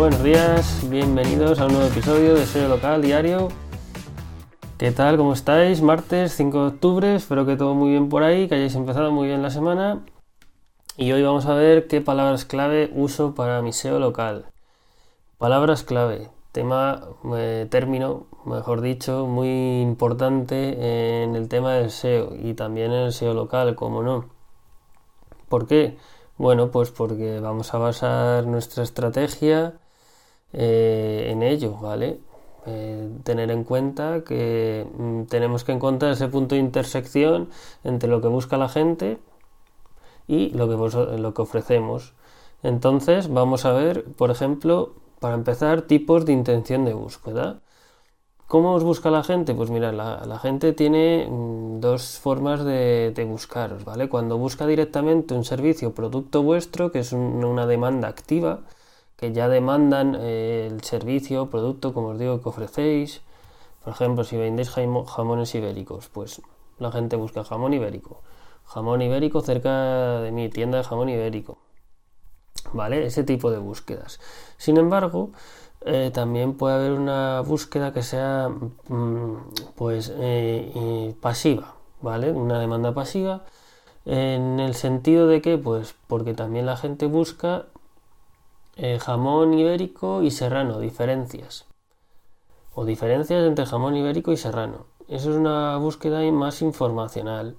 Buenos días, bienvenidos a un nuevo episodio de SEO Local Diario. ¿Qué tal? ¿Cómo estáis? Martes 5 de octubre, espero que todo muy bien por ahí, que hayáis empezado muy bien la semana. Y hoy vamos a ver qué palabras clave uso para mi SEO local. Palabras clave, tema, eh, término, mejor dicho, muy importante en el tema del SEO y también en el SEO local, como no. ¿Por qué? Bueno, pues porque vamos a basar nuestra estrategia eh, en ello, ¿vale? Eh, tener en cuenta que mm, tenemos que encontrar ese punto de intersección entre lo que busca la gente y lo que, lo que ofrecemos. Entonces vamos a ver, por ejemplo, para empezar, tipos de intención de búsqueda. ¿Cómo os busca la gente? Pues mira, la, gente tiene mm, dos formas de, buscaros, ¿vale? Cuando busca directamente un servicio o producto vuestro, que es una demanda activa, que ya demandan eh, el servicio producto, como os digo, que ofrecéis. Por ejemplo, si vendéis jamones ibéricos, pues la gente busca jamón ibérico. Jamón ibérico cerca de mi tienda de jamón ibérico. ¿Vale? Ese tipo de búsquedas. Sin embargo, eh, también puede haber una búsqueda que sea mm, pues eh, pasiva, ¿vale? Una demanda pasiva en el sentido de que pues porque también la gente busca eh, jamón ibérico y serrano, diferencias o diferencias entre jamón ibérico y serrano. Eso es una búsqueda más informacional.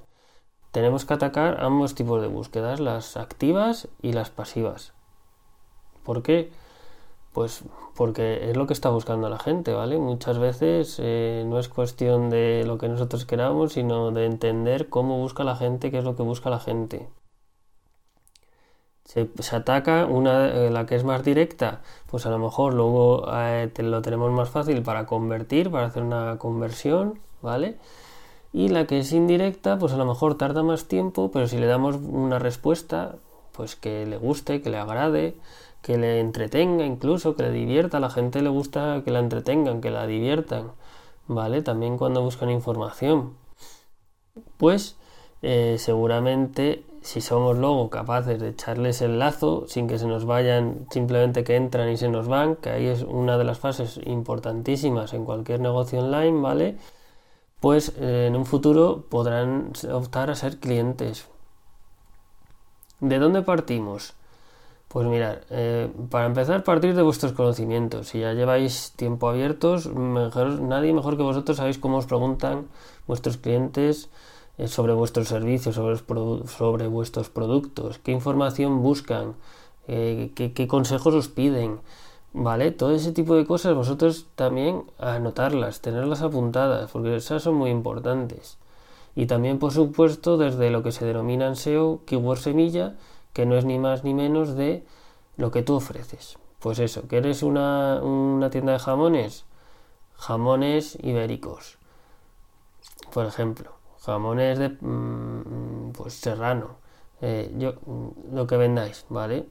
Tenemos que atacar ambos tipos de búsquedas, las activas y las pasivas. ¿Por qué? Pues porque es lo que está buscando la gente, ¿vale? Muchas veces eh, no es cuestión de lo que nosotros queramos, sino de entender cómo busca la gente, qué es lo que busca la gente. Se, ataca una, eh, la que es más directa, pues a lo mejor luego eh, lo tenemos más fácil para convertir, para hacer una conversión, ¿vale? Y la que es indirecta, pues a lo mejor tarda más tiempo, pero si le damos una respuesta, pues que le guste, que le agrade, que le entretenga incluso, que le divierta. A la gente le gusta que la entretengan, que la diviertan, ¿vale? También cuando buscan información. Pues eh, seguramente si somos luego capaces de echarles el lazo sin que se nos vayan, simplemente que entran y se nos van, que ahí es una de las fases importantísimas en cualquier negocio online, ¿vale? Pues eh, en un futuro podrán optar a ser clientes. ¿De dónde partimos? Pues mirad, eh, para empezar, partir de vuestros conocimientos. Si ya lleváis tiempo abiertos, mejor, nadie mejor que vosotros sabéis cómo os preguntan vuestros clientes sobre vuestros servicios, sobre, vuestros productos, qué información buscan, eh, qué, consejos os piden. ¿Vale? Todo ese tipo de cosas vosotros también anotarlas, tenerlas apuntadas, porque esas son muy importantes. Y también, por supuesto, desde lo que se denomina en SEO, keyword semilla, que no es ni más ni menos de lo que tú ofreces. Pues eso, que eres una, tienda de jamones, jamones ibéricos, por ejemplo, jamones de mm, pues serrano, eh, yo, mm, lo que vendáis, ¿vale?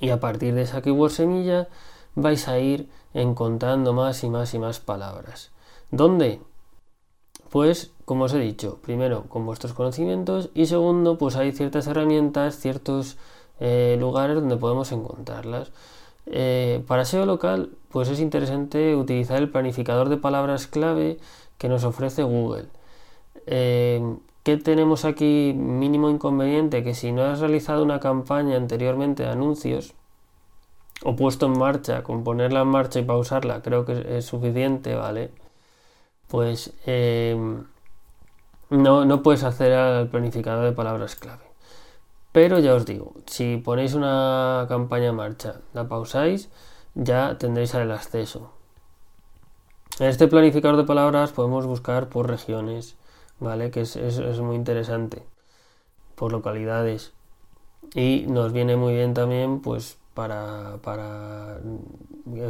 Y a partir de esa keyword semilla vais a ir encontrando más y más y más palabras. ¿Dónde? Pues, como os he dicho, primero con vuestros conocimientos y segundo, pues hay ciertas herramientas, ciertos eh, lugares donde podemos encontrarlas. Eh, para SEO local, pues es interesante utilizar el planificador de palabras clave que nos ofrece Google. Eh, ¿Qué tenemos aquí mínimo inconveniente? Que si no has realizado una campaña anteriormente de anuncios o puesto en marcha, con ponerla en marcha y pausarla, creo que es suficiente, ¿vale? pues em, no, no puedes hacer al planificador de palabras clave. Pero ya os digo, si ponéis una campaña en marcha, la pausáis, ya tendréis el acceso. En este planificador de palabras podemos buscar por regiones, ¿vale? Que es, muy interesante. Por localidades. Y nos viene muy bien también, pues, para, para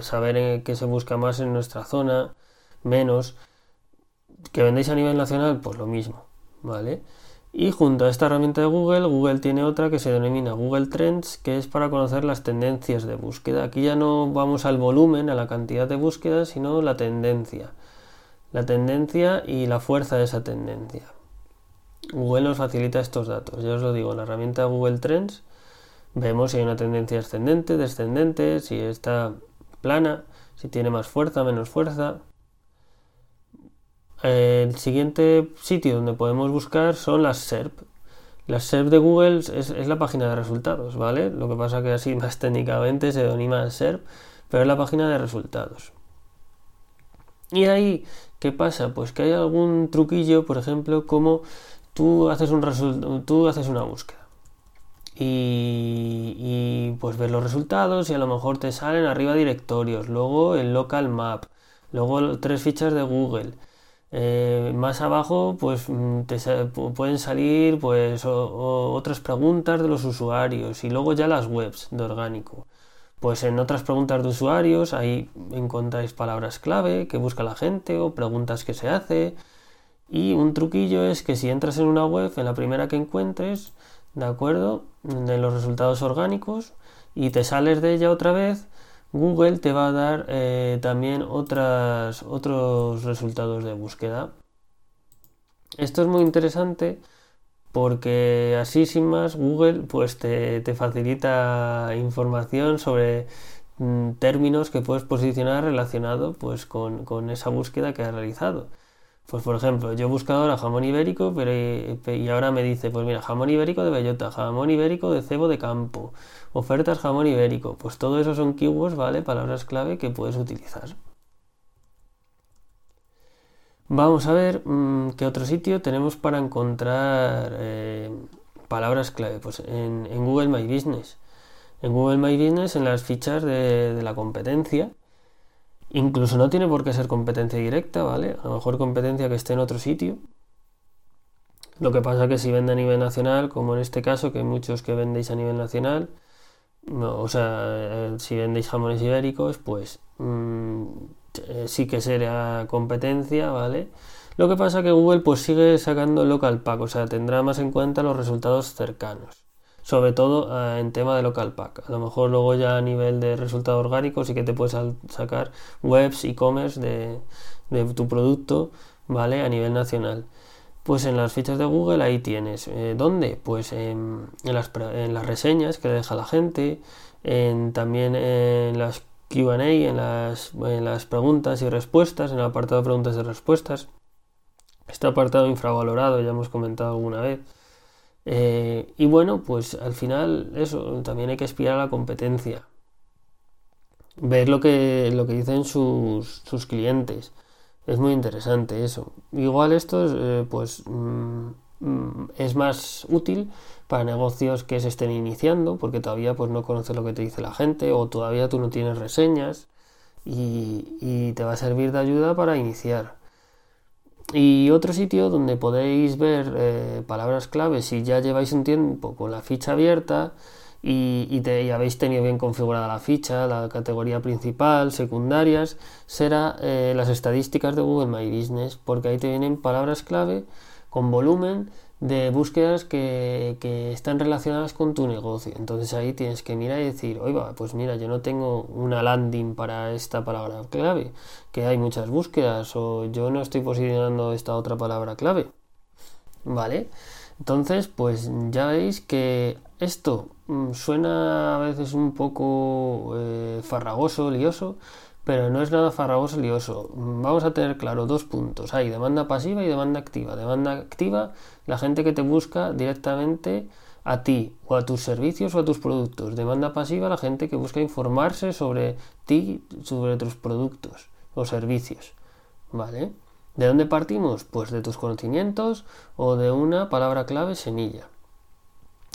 saber qué se busca más en nuestra zona, menos que vendéis a nivel nacional, pues lo mismo, ¿vale? Y junto a esta herramienta de Google, Google tiene otra que se denomina Google Trends, que es para conocer las tendencias de búsqueda. Aquí ya no vamos al volumen, a la cantidad de búsquedas, sino la tendencia. La tendencia y la fuerza de esa tendencia. Google nos facilita estos datos. Ya os lo digo, la herramienta Google Trends vemos si hay una tendencia ascendente, descendente, si está plana, si tiene más fuerza, menos fuerza. El siguiente sitio donde podemos buscar son las SERP. Las SERP de Google es, la página de resultados, ¿vale? Lo que pasa que así más técnicamente se denomina SERP, pero es la página de resultados. Y ahí, ¿qué pasa? Pues que hay algún truquillo, por ejemplo, como tú haces, un tú haces una búsqueda y, pues ves los resultados y a lo mejor te salen arriba directorios, luego el local map, luego tres fichas de Google. Eh, más abajo pues mm, te pueden salir pues otras preguntas de los usuarios y luego ya las webs de orgánico. Pues en otras preguntas de usuarios ahí encontráis palabras clave que busca la gente o preguntas que se hace. Y un truquillo es que si entras en una web, en la primera que encuentres, ¿de acuerdo? De los resultados orgánicos y te sales de ella otra vez, Google te va a dar eh, también otras, otros resultados de búsqueda. Esto es muy interesante porque así sin más Google pues te, facilita información sobre mm, términos que puedes posicionar relacionado pues con, con esa búsqueda que has realizado. Pues por ejemplo, yo he buscado ahora jamón ibérico, pero y ahora me dice, pues mira, jamón ibérico de bellota, jamón ibérico de cebo de campo, ofertas jamón ibérico. Pues todo eso son keywords, ¿vale? Palabras clave que puedes utilizar. Vamos a ver mm, qué otro sitio tenemos para encontrar eh, palabras clave. Pues en, Google My Business. En Google My Business, en las fichas de la competencia, Incluso no tiene por qué ser competencia directa, ¿vale? A lo mejor competencia que esté en otro sitio. Lo que pasa es que si vende a nivel nacional, como en este caso, que hay muchos que vendéis a nivel nacional, o sea, eh, si vendéis jamones ibéricos, pues mm, eh, sí que será competencia, ¿vale? Lo que pasa que Google pues sigue sacando local pack, o sea, tendrá más en cuenta los resultados cercanos sobre todo eh, en tema de local pack. A lo mejor luego ya a nivel de resultado orgánico sí que te puedes sacar webs, e-commerce de, tu producto, ¿vale? A nivel nacional. Pues en las fichas de Google ahí tienes. Eh, ¿Dónde? Pues en, las, en, las, reseñas que deja la gente, en, también en las QA, en las, en las preguntas y respuestas, en el apartado de preguntas y respuestas. Este apartado infravalorado, ya hemos comentado alguna vez. Eh, y bueno, pues al final eso, también hay que aspirar a la competencia. Ver lo que, lo que dicen sus, sus clientes. Es muy interesante eso. Igual esto eh, pues mm, es más útil para negocios que se estén iniciando porque todavía pues no conoces lo que te dice la gente o todavía tú no tienes reseñas y, y te va a servir de ayuda para iniciar. Y otro sitio donde podéis ver eh, palabras clave si ya lleváis un tiempo con la ficha abierta y, habéis tenido bien configurada la ficha, la categoría principal, secundarias, será eh, las estadísticas de Google My Business, porque ahí te vienen palabras clave con volumen de búsquedas que, están relacionadas con tu negocio. Entonces ahí tienes que mirar y decir, oiga, pues mira, yo no tengo una landing para esta palabra clave, que hay muchas búsquedas, o yo no estoy posicionando esta otra palabra clave. ¿Vale? Entonces, pues ya veis que esto mm, suena a veces un poco eh, farragoso, lioso, pero no es nada farragoso lioso. Vamos a tener claro dos puntos. Hay demanda pasiva y demanda activa. Demanda activa, la gente que te busca directamente a ti o a tus servicios o a tus productos. Demanda pasiva, la gente que busca informarse sobre ti, sobre tus productos o servicios. ¿Vale? ¿De dónde partimos? Pues de tus conocimientos o de una palabra clave semilla.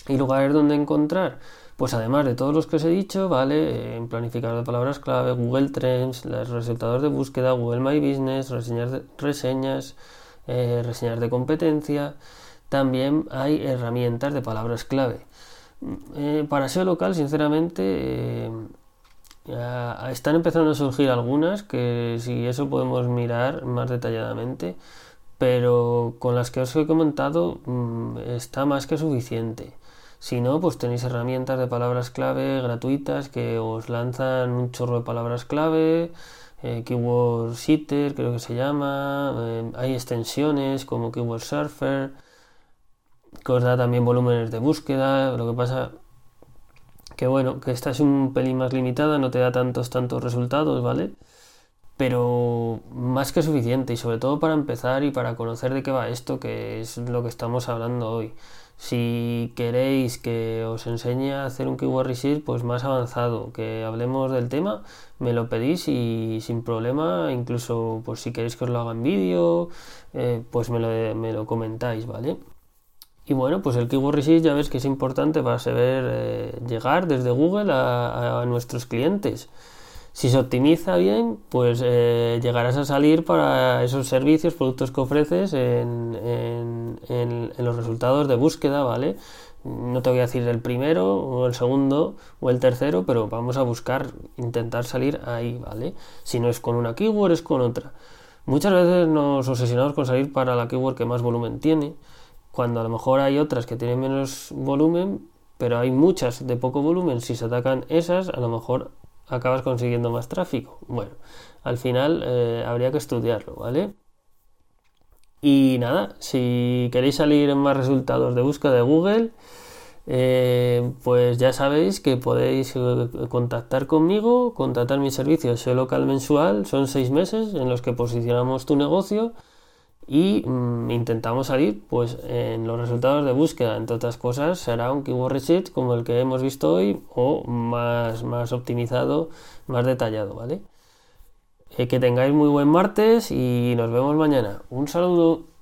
¿Y lugares donde encontrar? Pues además de todos los que os he dicho, ¿vale? En planificador de palabras clave, Google Trends, los resultados de búsqueda, Google My Business, reseñas, de, reseñas, eh, reseñas de competencia. También hay herramientas de palabras clave. Eh, para SEO local, sinceramente, eh, están empezando a surgir algunas que si eso podemos mirar más detalladamente, pero con las que os he comentado mm, está más que suficiente. Si no, pues tenéis herramientas de palabras clave gratuitas que os lanzan un chorro de palabras clave, eh, Keyword Sitter creo que se llama, eh, hay extensiones como Keyword Surfer, que os da también volúmenes de búsqueda, lo que pasa que bueno, que esta es un pelín más limitada, no te da tantos, tantos resultados, ¿vale? Pero más que suficiente y sobre todo para empezar y para conocer de qué va esto, que es lo que estamos hablando hoy. Si queréis que os enseñe a hacer un keyword research pues más avanzado, que hablemos del tema, me lo pedís y sin problema, incluso pues si queréis que os lo haga en vídeo, eh, pues me lo, me lo comentáis, ¿vale? Y bueno, pues el Keyword Research ya ves que es importante para saber eh, llegar desde Google a, nuestros clientes. Si se optimiza bien, pues eh, llegarás a salir para esos servicios, productos que ofreces en, en, los resultados de búsqueda, ¿vale? No te voy a decir el primero o el segundo o el tercero, pero vamos a buscar, intentar salir ahí, ¿vale? Si no es con una keyword, es con otra. Muchas veces nos obsesionamos con salir para la keyword que más volumen tiene cuando a lo mejor hay otras que tienen menos volumen, pero hay muchas de poco volumen, si se atacan esas, a lo mejor acabas consiguiendo más tráfico. Bueno, al final eh, habría que estudiarlo, ¿vale? Y nada, si queréis salir en más resultados de búsqueda de Google, eh, pues ya sabéis que podéis eh, contactar conmigo, contratar mi servicio SEO local mensual, son seis meses en los que posicionamos tu negocio y intentamos salir pues en los resultados de búsqueda. Entre otras cosas será un keyword research como el que hemos visto hoy o más, más optimizado más detallado vale eh, que tengáis muy buen martes y nos vemos mañana. Un saludo